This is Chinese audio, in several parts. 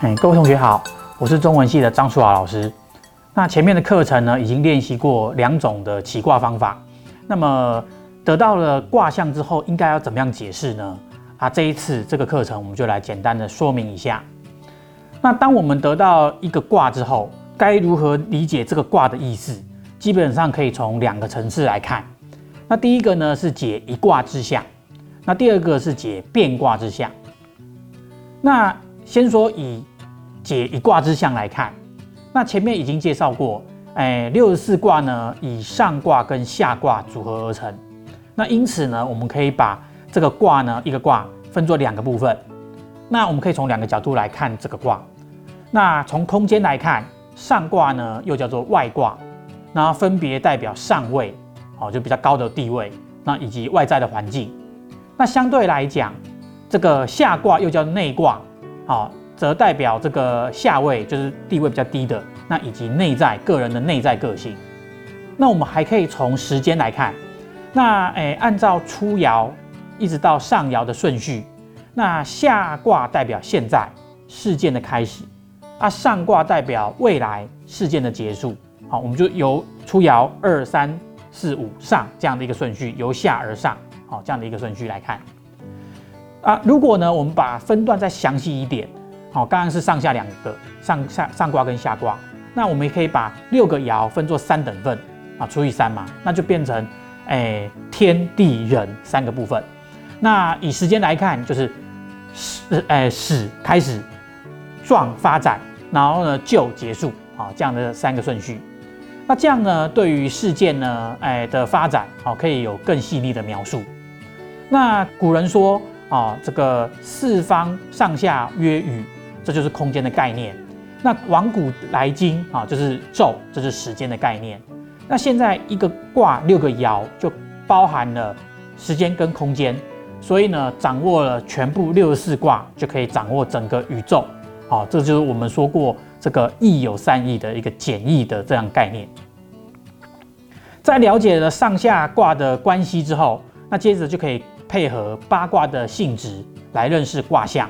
哎，各位同学好，我是中文系的张淑华老师。那前面的课程呢，已经练习过两种的起卦方法。那么得到了卦象之后，应该要怎么样解释呢？啊，这一次这个课程我们就来简单的说明一下。那当我们得到一个卦之后，该如何理解这个卦的意思？基本上可以从两个层次来看。那第一个呢是解一卦之象，那第二个是解变卦之象。那先说以解一卦之象来看，那前面已经介绍过，哎，六十四卦呢以上卦跟下卦组合而成。那因此呢，我们可以把这个卦呢一个卦分作两个部分。那我们可以从两个角度来看这个卦。那从空间来看，上卦呢又叫做外卦，那分别代表上位，哦，就比较高的地位，那以及外在的环境。那相对来讲，这个下卦又叫内卦。好，则代表这个下位就是地位比较低的，那以及内在个人的内在个性。那我们还可以从时间来看，那诶，按照初爻一直到上爻的顺序，那下卦代表现在事件的开始，啊，上卦代表未来事件的结束。好，我们就由初爻二三四五上这样的一个顺序，由下而上，好，这样的一个顺序来看。啊，如果呢，我们把分段再详细一点，好，刚刚是上下两个上下上卦跟下卦，那我们也可以把六个爻分作三等份啊，除以三嘛，那就变成哎天地人三个部分。那以时间来看，就是始哎始开始，壮发展，然后呢就结束啊，这样的三个顺序。那这样呢，对于事件呢哎的发展，好，可以有更细腻的描述。那古人说。啊，这个四方上下曰宇，这就是空间的概念。那往古来今啊，就是昼，这是时间的概念。那现在一个卦六个爻就包含了时间跟空间，所以呢，掌握了全部六十四卦，就可以掌握整个宇宙。好，这就是我们说过这个易有善易的一个简易的这样概念。在了解了上下卦的关系之后，那接着就可以。配合八卦的性质来认识卦象。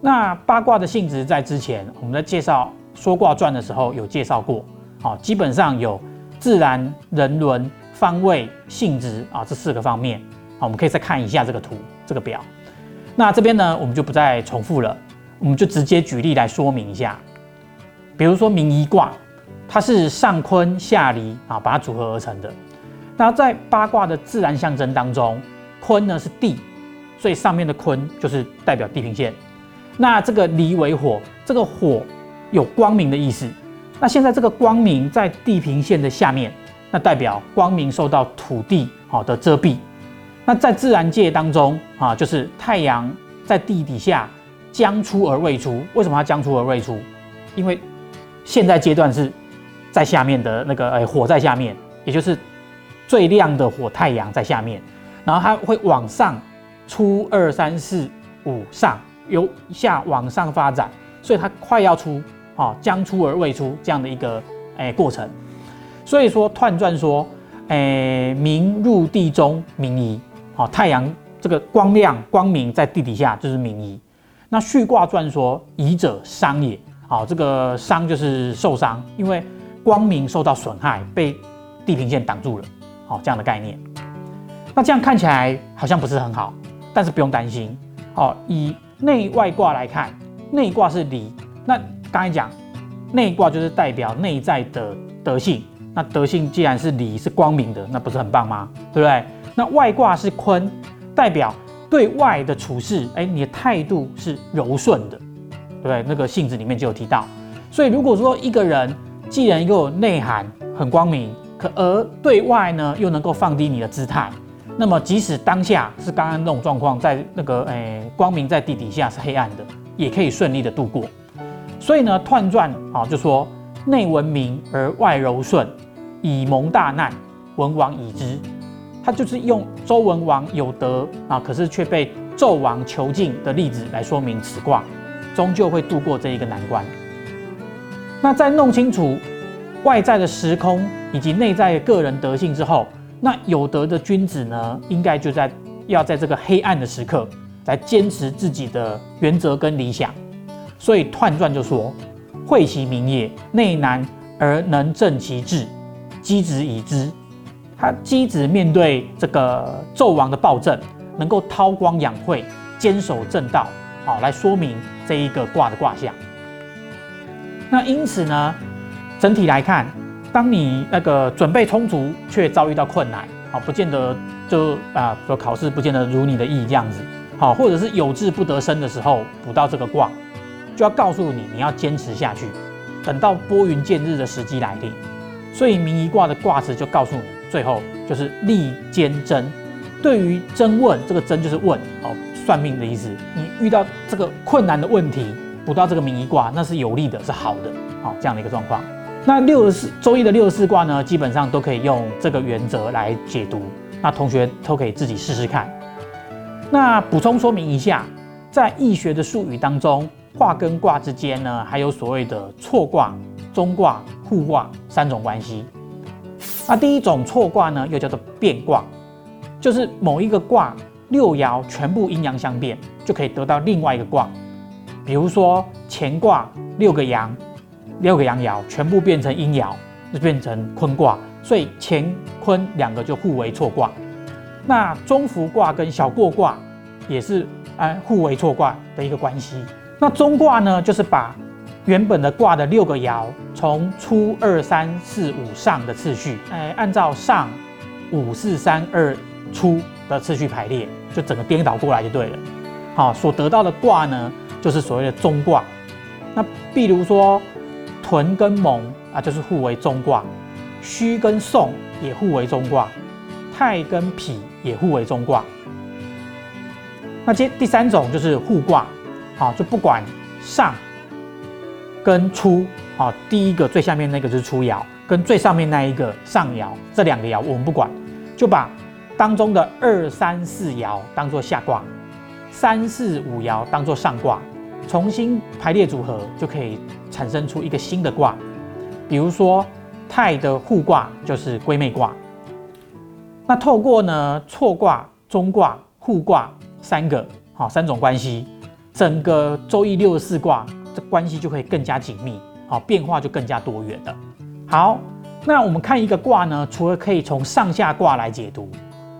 那八卦的性质在之前我们在介绍说卦传的时候有介绍过。好，基本上有自然、人伦、方位、性质啊这四个方面。好，我们可以再看一下这个图这个表。那这边呢，我们就不再重复了，我们就直接举例来说明一下。比如说明夷卦，它是上坤下离啊，把它组合而成的。那在八卦的自然象征当中。坤呢是地，所以上面的坤就是代表地平线。那这个离为火，这个火有光明的意思。那现在这个光明在地平线的下面，那代表光明受到土地好的遮蔽。那在自然界当中啊，就是太阳在地底下将出而未出。为什么它将出而未出？因为现在阶段是在下面的那个哎火在下面，也就是最亮的火太阳在下面。然后它会往上出二三四五上，由下往上发展，所以它快要出，啊，将出而未出这样的一个诶过程。所以说彖传说，诶明入地中明夷，好太阳这个光亮光明在地底下就是明夷。那续卦传说夷者伤也，好这个伤就是受伤，因为光明受到损害，被地平线挡住了，好这样的概念。那这样看起来好像不是很好，但是不用担心。哦，以内外卦来看，内卦是离。那刚才讲，内卦就是代表内在的德性。那德性既然是离，是光明的，那不是很棒吗？对不对？那外卦是坤，代表对外的处事，哎，你的态度是柔顺的，对不对？那个性质里面就有提到。所以如果说一个人既然又有内涵，很光明，可而对外呢又能够放低你的姿态。那么，即使当下是刚刚那种状况，在那个诶光明在地底下是黑暗的，也可以顺利的度过。所以呢，彖传啊就说内文明而外柔顺，以蒙大难，文王已之。他就是用周文王有德啊，可是却被纣王囚禁的例子来说明此卦终究会度过这一个难关。那在弄清楚外在的时空以及内在的个人德性之后。那有德的君子呢，应该就在要在这个黑暗的时刻，来坚持自己的原则跟理想。所以彖传就说：“会其名也，内难而能正其志，机子以知。”他机子面对这个纣王的暴政，能够韬光养晦，坚守正道，好来说明这一个卦的卦象。那因此呢，整体来看，当你那个准备充足，却遭遇到困难，好，不见得就啊说考试不见得如你的意这样子，好，或者是有志不得生的时候，补到这个卦。就要告诉你，你要坚持下去，等到拨云见日的时机来临。所以明夷卦的卦辞就告诉你，最后就是利坚贞。对于征问，这个征就是问哦，算命的意思。你遇到这个困难的问题，补到这个明夷卦，那是有利的，是好的，好这样的一个状况。那六十四周易的六十四卦呢，基本上都可以用这个原则来解读。那同学都可以自己试试看。那补充说明一下，在易学的术语当中。卦跟卦之间呢，还有所谓的错卦、中卦、互卦三种关系。那第一种错卦呢，又叫做变卦，就是某一个卦六爻全部阴阳相变，就可以得到另外一个卦。比如说乾卦六个阳，六个阳爻全部变成阴爻，就变成坤卦，所以乾坤两个就互为错卦。那中孚卦跟小过卦也是啊互为错卦的一个关系。那中卦呢，就是把原本的卦的六个爻，从初二三四五上的次序，哎，按照上五四三二初的次序排列，就整个颠倒过来就对了。好，所得到的卦呢，就是所谓的中卦。那比如说屯跟蒙啊，就是互为中卦；虚跟宋也互为中卦；太跟否也互为中卦。那接第三种就是互卦。啊，就不管上跟初，啊，第一个最下面那个就是初爻，跟最上面那一个上爻，这两个爻我们不管，就把当中的二三四爻当做下卦，三四五爻当做上卦，重新排列组合就可以产生出一个新的卦。比如说太的互卦就是归妹卦。那透过呢错卦、中卦、互卦三个好三种关系。整个周易六十四卦，这关系就会更加紧密，好变化就更加多元的。好，那我们看一个卦呢，除了可以从上下卦来解读，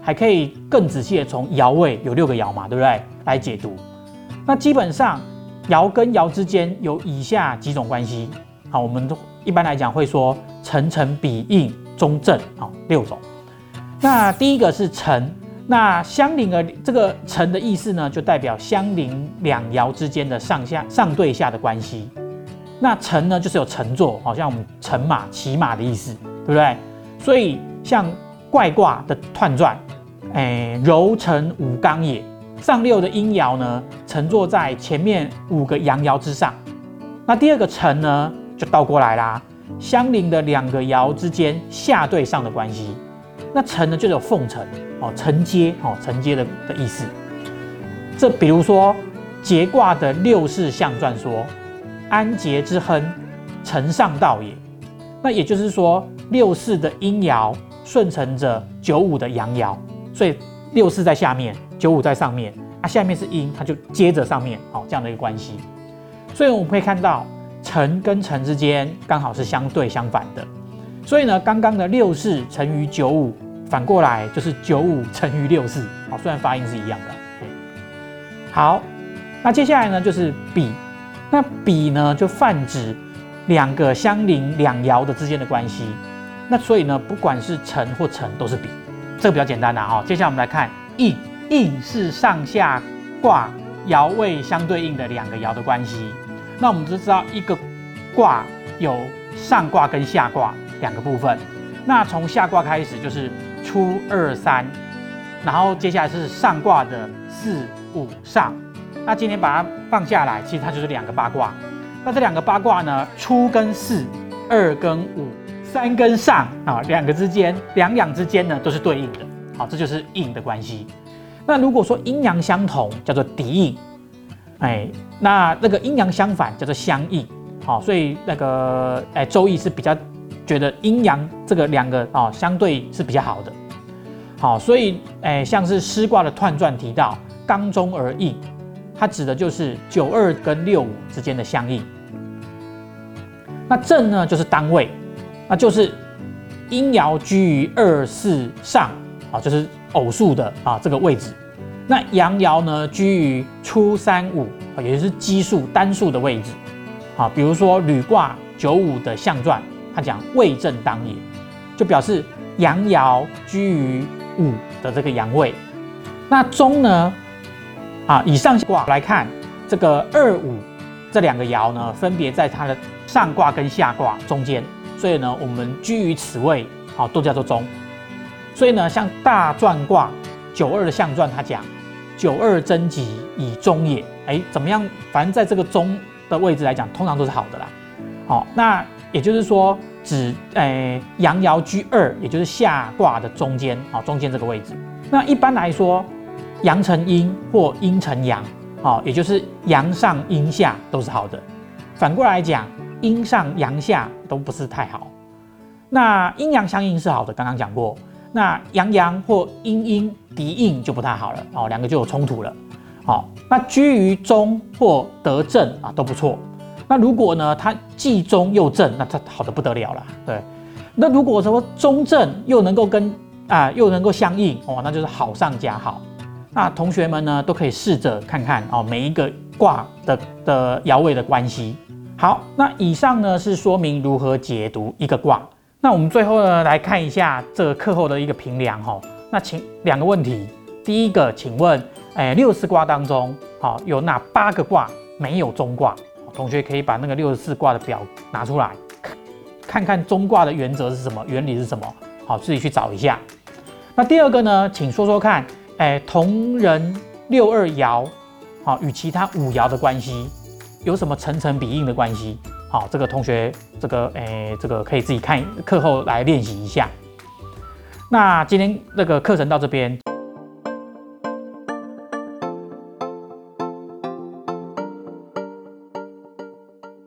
还可以更仔细的从爻位有六个爻嘛，对不对？来解读。那基本上爻跟爻之间有以下几种关系，好，我们都一般来讲会说辰辰比应中正，好六种。那第一个是辰。那相邻的这个辰的意思呢，就代表相邻两爻之间的上下上对下的关系。那辰呢，就是有乘坐，好像我们乘马、骑马的意思，对不对？所以像怪卦的彖传，哎，柔成五刚也。上六的阴爻呢，乘坐在前面五个阳爻之上。那第二个辰呢，就倒过来啦，相邻的两个爻之间下对上的关系。那承呢，就有奉承哦，承接哦，承接的的意思。这比如说节卦的六世象传说，安节之亨，承上道也。那也就是说，六世的阴爻顺承着九五的阳爻，所以六世在下面，九五在上面，啊，下面是阴，它就接着上面，好这样的一个关系。所以我们可以看到，辰跟辰之间刚好是相对相反的。所以呢，刚刚的六四乘于九五，反过来就是九五乘于六四。好，虽然发音是一样的。好，那接下来呢就是比，那比呢就泛指两个相邻两爻的之间的关系。那所以呢，不管是乘或乘都是比，这个比较简单的啊。接下来我们来看应，应是上下卦爻位相对应的两个爻的关系。那我们就知道一个卦有上卦跟下卦。两个部分，那从下卦开始就是初二三，然后接下来是上卦的四五上。那今天把它放下来，其实它就是两个八卦。那这两个八卦呢，初跟四，二跟五，三跟上啊，两个之间两两之间呢都是对应的。好，这就是应的关系。那如果说阴阳相同，叫做敌应，哎，那那个阴阳相反叫做相应。好，所以那个哎，周易是比较。觉得阴阳这个两个啊相对是比较好的，好，所以哎像是师卦的彖传提到刚中而应，它指的就是九二跟六五之间的相应。那正呢就是单位，那就是阴爻居于二四上啊，就是偶数的啊这个位置。那阳爻呢居于初三五，也就是奇数单数的位置。啊，比如说履卦九五的象传，它讲位正当也，就表示阳爻居于五的这个阳位。那中呢？啊，以上卦来看，这个二五这两个爻呢，分别在它的上卦跟下卦中间，所以呢，我们居于此位，好，都叫做中。所以呢，像大传卦九二的象传，它讲九二贞吉以中也，哎，怎么样？反正在这个中的位置来讲，通常都是好的啦。好，那也就是说，指诶阳爻居二，也就是下卦的中间，好，中间这个位置。那一般来说。阳成阴或阴成阳，好，也就是阳上阴下都是好的。反过来讲，阴上阳下都不是太好。那阴阳相应是好的，刚刚讲过。那阳阳或阴阴敌应就不太好了，哦，两个就有冲突了。好，那居于中或得正啊都不错。那如果呢，它既中又正，那它好的不得了了。对，那如果说中正又能够跟啊又能够相应，哦，那就是好上加好。那同学们呢，都可以试着看看哦，每一个卦的的爻位的关系。好，那以上呢是说明如何解读一个卦。那我们最后呢来看一下这个课后的一个评量哈。那请两个问题，第一个，请问，哎，六十四卦当中，好，有哪八个卦没有中卦？同学可以把那个六十四卦的表拿出来，看看中卦的原则是什么，原理是什么？好，自己去找一下。那第二个呢，请说说看。哎，同人六二爻，好，与其他五爻的关系有什么层层比应的关系？好，这个同学，这个哎，这个可以自己看课后来练习一下。那今天这个课程到这边。